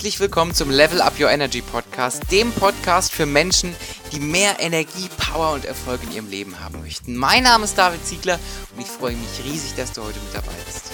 Herzlich willkommen zum Level Up Your Energy Podcast, dem Podcast für Menschen, die mehr Energie, Power und Erfolg in ihrem Leben haben möchten. Mein Name ist David Ziegler und ich freue mich riesig, dass du heute mit dabei bist.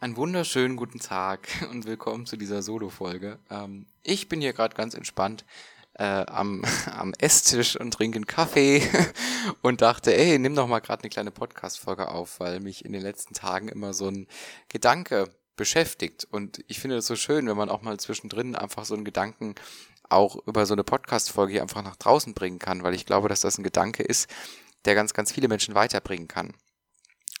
Einen wunderschönen guten Tag und willkommen zu dieser Solo-Folge. Ähm, ich bin hier gerade ganz entspannt äh, am, am Esstisch und trinke einen Kaffee und dachte, ey, nimm doch mal gerade eine kleine Podcast-Folge auf, weil mich in den letzten Tagen immer so ein Gedanke beschäftigt. Und ich finde es so schön, wenn man auch mal zwischendrin einfach so einen Gedanken auch über so eine Podcast-Folge einfach nach draußen bringen kann, weil ich glaube, dass das ein Gedanke ist, der ganz, ganz viele Menschen weiterbringen kann.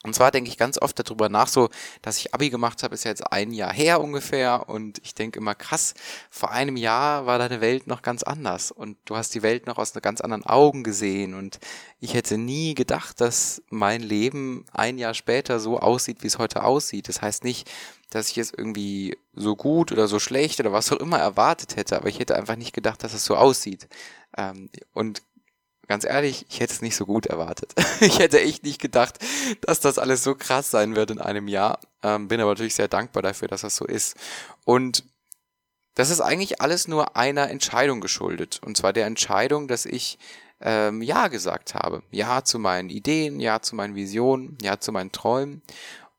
Und zwar denke ich ganz oft darüber nach, so, dass ich Abi gemacht habe, ist ja jetzt ein Jahr her ungefähr. Und ich denke immer, krass, vor einem Jahr war deine Welt noch ganz anders. Und du hast die Welt noch aus ganz anderen Augen gesehen. Und ich hätte nie gedacht, dass mein Leben ein Jahr später so aussieht, wie es heute aussieht. Das heißt nicht, dass ich es irgendwie so gut oder so schlecht oder was auch immer erwartet hätte, aber ich hätte einfach nicht gedacht, dass es so aussieht. Ähm, und ganz ehrlich, ich hätte es nicht so gut erwartet. ich hätte echt nicht gedacht, dass das alles so krass sein wird in einem Jahr. Ähm, bin aber natürlich sehr dankbar dafür, dass das so ist. Und das ist eigentlich alles nur einer Entscheidung geschuldet. Und zwar der Entscheidung, dass ich ähm, Ja gesagt habe. Ja zu meinen Ideen, Ja zu meinen Visionen, Ja zu meinen Träumen.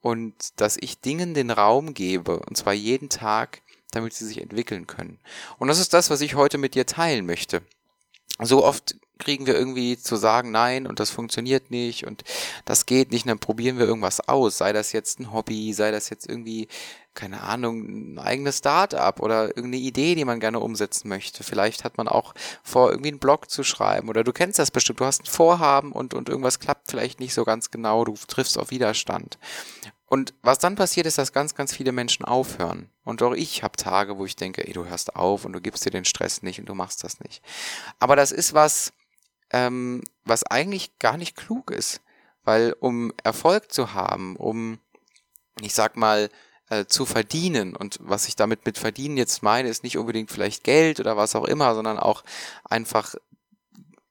Und dass ich Dingen den Raum gebe. Und zwar jeden Tag, damit sie sich entwickeln können. Und das ist das, was ich heute mit dir teilen möchte. So oft kriegen wir irgendwie zu sagen, nein, und das funktioniert nicht und das geht nicht, und dann probieren wir irgendwas aus, sei das jetzt ein Hobby, sei das jetzt irgendwie, keine Ahnung, ein eigenes Start-up oder irgendeine Idee, die man gerne umsetzen möchte. Vielleicht hat man auch vor, irgendwie einen Blog zu schreiben oder du kennst das bestimmt, du hast ein Vorhaben und, und irgendwas klappt vielleicht nicht so ganz genau, du triffst auf Widerstand. Und was dann passiert, ist, dass ganz, ganz viele Menschen aufhören. Und auch ich habe Tage, wo ich denke, ey, du hörst auf und du gibst dir den Stress nicht und du machst das nicht. Aber das ist was, ähm, was eigentlich gar nicht klug ist. Weil um Erfolg zu haben, um, ich sag mal, äh, zu verdienen. Und was ich damit mit verdienen jetzt meine, ist nicht unbedingt vielleicht Geld oder was auch immer, sondern auch einfach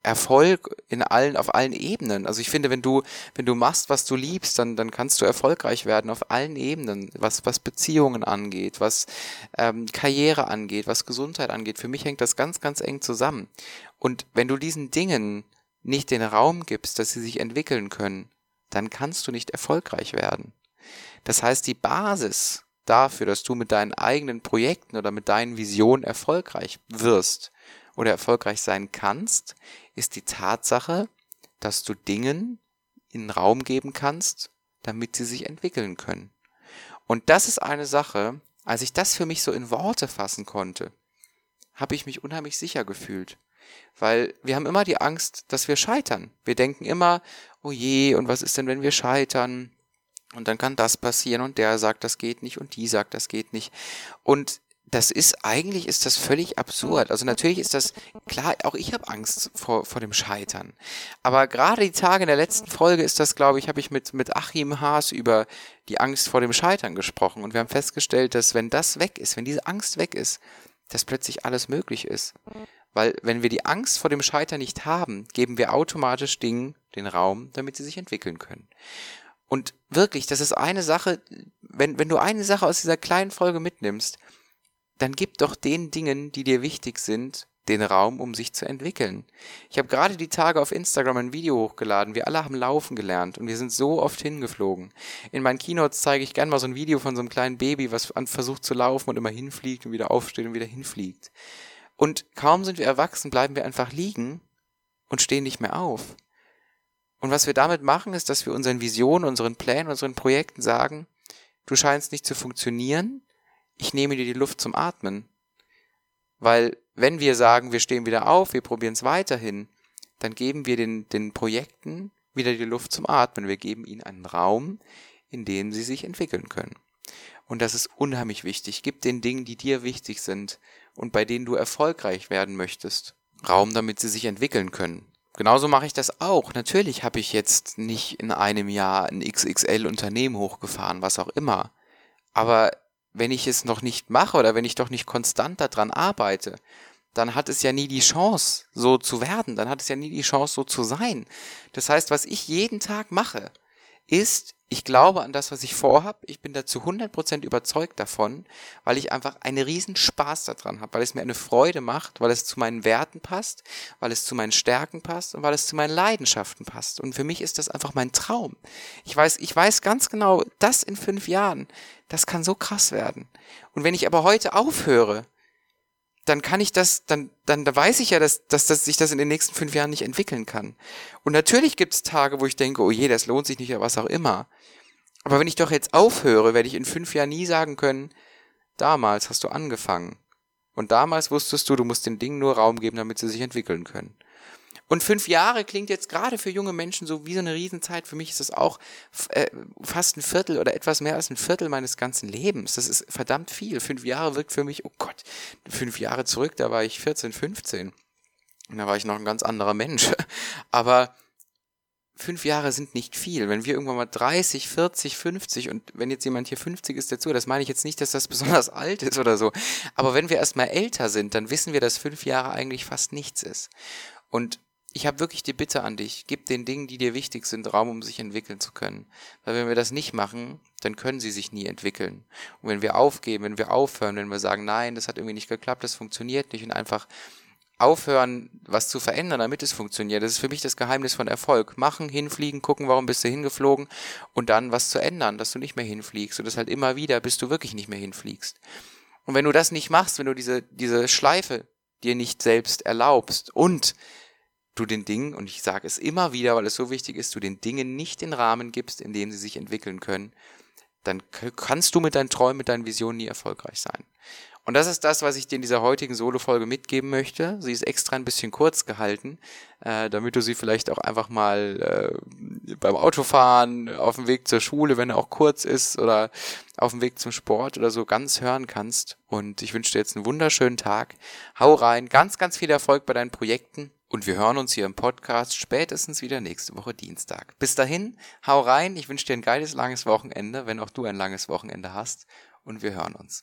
Erfolg in allen, auf allen Ebenen. Also ich finde, wenn du, wenn du machst, was du liebst, dann, dann kannst du erfolgreich werden auf allen Ebenen, was, was Beziehungen angeht, was ähm, Karriere angeht, was Gesundheit angeht. Für mich hängt das ganz, ganz eng zusammen. Und wenn du diesen Dingen nicht den Raum gibst, dass sie sich entwickeln können, dann kannst du nicht erfolgreich werden. Das heißt, die Basis dafür, dass du mit deinen eigenen Projekten oder mit deinen Visionen erfolgreich wirst oder erfolgreich sein kannst, ist die Tatsache, dass du Dingen in Raum geben kannst, damit sie sich entwickeln können. Und das ist eine Sache, als ich das für mich so in Worte fassen konnte, habe ich mich unheimlich sicher gefühlt. Weil wir haben immer die Angst, dass wir scheitern. Wir denken immer, oh je, und was ist denn, wenn wir scheitern? Und dann kann das passieren und der sagt, das geht nicht und die sagt, das geht nicht. Und das ist eigentlich ist das völlig absurd. Also natürlich ist das klar, auch ich habe Angst vor, vor dem Scheitern. Aber gerade die Tage in der letzten Folge ist das, glaube ich, habe ich mit, mit Achim Haas über die Angst vor dem Scheitern gesprochen. Und wir haben festgestellt, dass wenn das weg ist, wenn diese Angst weg ist, dass plötzlich alles möglich ist. Weil wenn wir die Angst vor dem Scheitern nicht haben, geben wir automatisch Dingen den Raum, damit sie sich entwickeln können. Und wirklich, das ist eine Sache, wenn, wenn du eine Sache aus dieser kleinen Folge mitnimmst, dann gib doch den Dingen, die dir wichtig sind, den Raum, um sich zu entwickeln. Ich habe gerade die Tage auf Instagram ein Video hochgeladen. Wir alle haben laufen gelernt und wir sind so oft hingeflogen. In meinen Keynotes zeige ich gern mal so ein Video von so einem kleinen Baby, was versucht zu laufen und immer hinfliegt und wieder aufsteht und wieder hinfliegt. Und kaum sind wir erwachsen, bleiben wir einfach liegen und stehen nicht mehr auf. Und was wir damit machen, ist, dass wir unseren Visionen, unseren Plänen, unseren Projekten sagen, du scheinst nicht zu funktionieren, ich nehme dir die Luft zum Atmen. Weil wenn wir sagen, wir stehen wieder auf, wir probieren es weiterhin, dann geben wir den, den Projekten wieder die Luft zum Atmen. Wir geben ihnen einen Raum, in dem sie sich entwickeln können. Und das ist unheimlich wichtig. Gib den Dingen, die dir wichtig sind und bei denen du erfolgreich werden möchtest, Raum, damit sie sich entwickeln können. Genauso mache ich das auch. Natürlich habe ich jetzt nicht in einem Jahr ein XXL-Unternehmen hochgefahren, was auch immer. Aber wenn ich es noch nicht mache oder wenn ich doch nicht konstant daran arbeite, dann hat es ja nie die Chance, so zu werden, dann hat es ja nie die Chance, so zu sein. Das heißt, was ich jeden Tag mache, ist, ich glaube an das, was ich vorhab. Ich bin dazu 100% überzeugt davon, weil ich einfach einen riesen Spaß daran habe, weil es mir eine Freude macht, weil es zu meinen Werten passt, weil es zu meinen Stärken passt und weil es zu meinen Leidenschaften passt. Und für mich ist das einfach mein Traum. Ich weiß, ich weiß ganz genau, das in fünf Jahren, das kann so krass werden. Und wenn ich aber heute aufhöre, dann kann ich das, dann, dann da weiß ich ja, dass, dass, dass sich das in den nächsten fünf Jahren nicht entwickeln kann. Und natürlich gibt es Tage, wo ich denke, oh je, das lohnt sich nicht oder was auch immer. Aber wenn ich doch jetzt aufhöre, werde ich in fünf Jahren nie sagen können, damals hast du angefangen. Und damals wusstest du, du musst den Dingen nur Raum geben, damit sie sich entwickeln können. Und fünf Jahre klingt jetzt gerade für junge Menschen so wie so eine Riesenzeit. Für mich ist das auch äh, fast ein Viertel oder etwas mehr als ein Viertel meines ganzen Lebens. Das ist verdammt viel. Fünf Jahre wirkt für mich, oh Gott, fünf Jahre zurück, da war ich 14, 15. Und da war ich noch ein ganz anderer Mensch. Aber fünf Jahre sind nicht viel. Wenn wir irgendwann mal 30, 40, 50 und wenn jetzt jemand hier 50 ist dazu, das meine ich jetzt nicht, dass das besonders alt ist oder so. Aber wenn wir erstmal älter sind, dann wissen wir, dass fünf Jahre eigentlich fast nichts ist. Und ich habe wirklich die Bitte an dich, gib den Dingen, die dir wichtig sind, Raum, um sich entwickeln zu können. Weil wenn wir das nicht machen, dann können sie sich nie entwickeln. Und wenn wir aufgeben, wenn wir aufhören, wenn wir sagen, nein, das hat irgendwie nicht geklappt, das funktioniert nicht und einfach aufhören, was zu verändern, damit es funktioniert. Das ist für mich das Geheimnis von Erfolg. Machen, hinfliegen, gucken, warum bist du hingeflogen und dann was zu ändern, dass du nicht mehr hinfliegst und das halt immer wieder, bis du wirklich nicht mehr hinfliegst. Und wenn du das nicht machst, wenn du diese, diese Schleife dir nicht selbst erlaubst und du den Dingen, und ich sage es immer wieder, weil es so wichtig ist, du den Dingen nicht den Rahmen gibst, in dem sie sich entwickeln können, dann kannst du mit deinen Träumen, mit deinen Visionen nie erfolgreich sein. Und das ist das, was ich dir in dieser heutigen Solo-Folge mitgeben möchte. Sie ist extra ein bisschen kurz gehalten, äh, damit du sie vielleicht auch einfach mal äh, beim Autofahren, auf dem Weg zur Schule, wenn er auch kurz ist, oder auf dem Weg zum Sport oder so ganz hören kannst. Und ich wünsche dir jetzt einen wunderschönen Tag. Hau rein, ganz, ganz viel Erfolg bei deinen Projekten. Und wir hören uns hier im Podcast spätestens wieder nächste Woche Dienstag. Bis dahin, hau rein. Ich wünsche dir ein geiles, langes Wochenende, wenn auch du ein langes Wochenende hast. Und wir hören uns.